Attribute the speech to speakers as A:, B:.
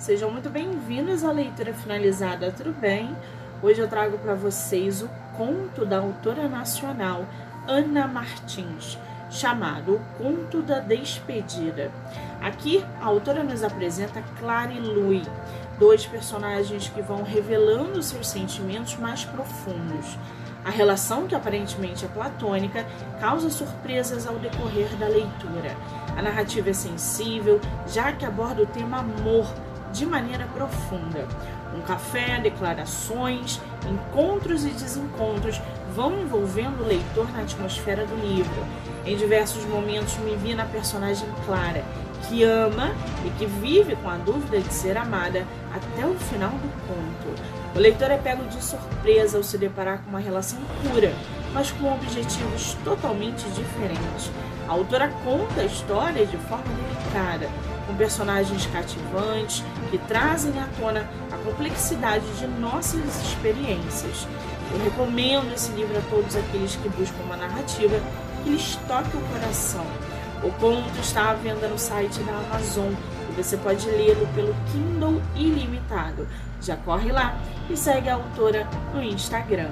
A: Sejam muito bem-vindos à leitura finalizada, tudo bem? Hoje eu trago para vocês o conto da autora nacional Ana Martins, chamado O Conto da Despedida. Aqui a autora nos apresenta Clara e Lui, dois personagens que vão revelando seus sentimentos mais profundos. A relação, que aparentemente é platônica, causa surpresas ao decorrer da leitura. A narrativa é sensível, já que aborda o tema amor de maneira profunda. Um café, declarações, encontros e desencontros vão envolvendo o leitor na atmosfera do livro. Em diversos momentos me vi na personagem Clara, que ama e que vive com a dúvida de ser amada até o final do conto. O leitor é pego de surpresa ao se deparar com uma relação pura, mas com objetivos totalmente diferentes. A autora conta a história de forma delicada, com personagens cativantes que trazem à tona a complexidade de nossas experiências. Eu recomendo esse livro a todos aqueles que buscam uma narrativa que lhes toque o coração. O conto está à venda no site da Amazon e você pode lê-lo pelo Kindle Ilimitado. Já corre lá e segue a autora no Instagram.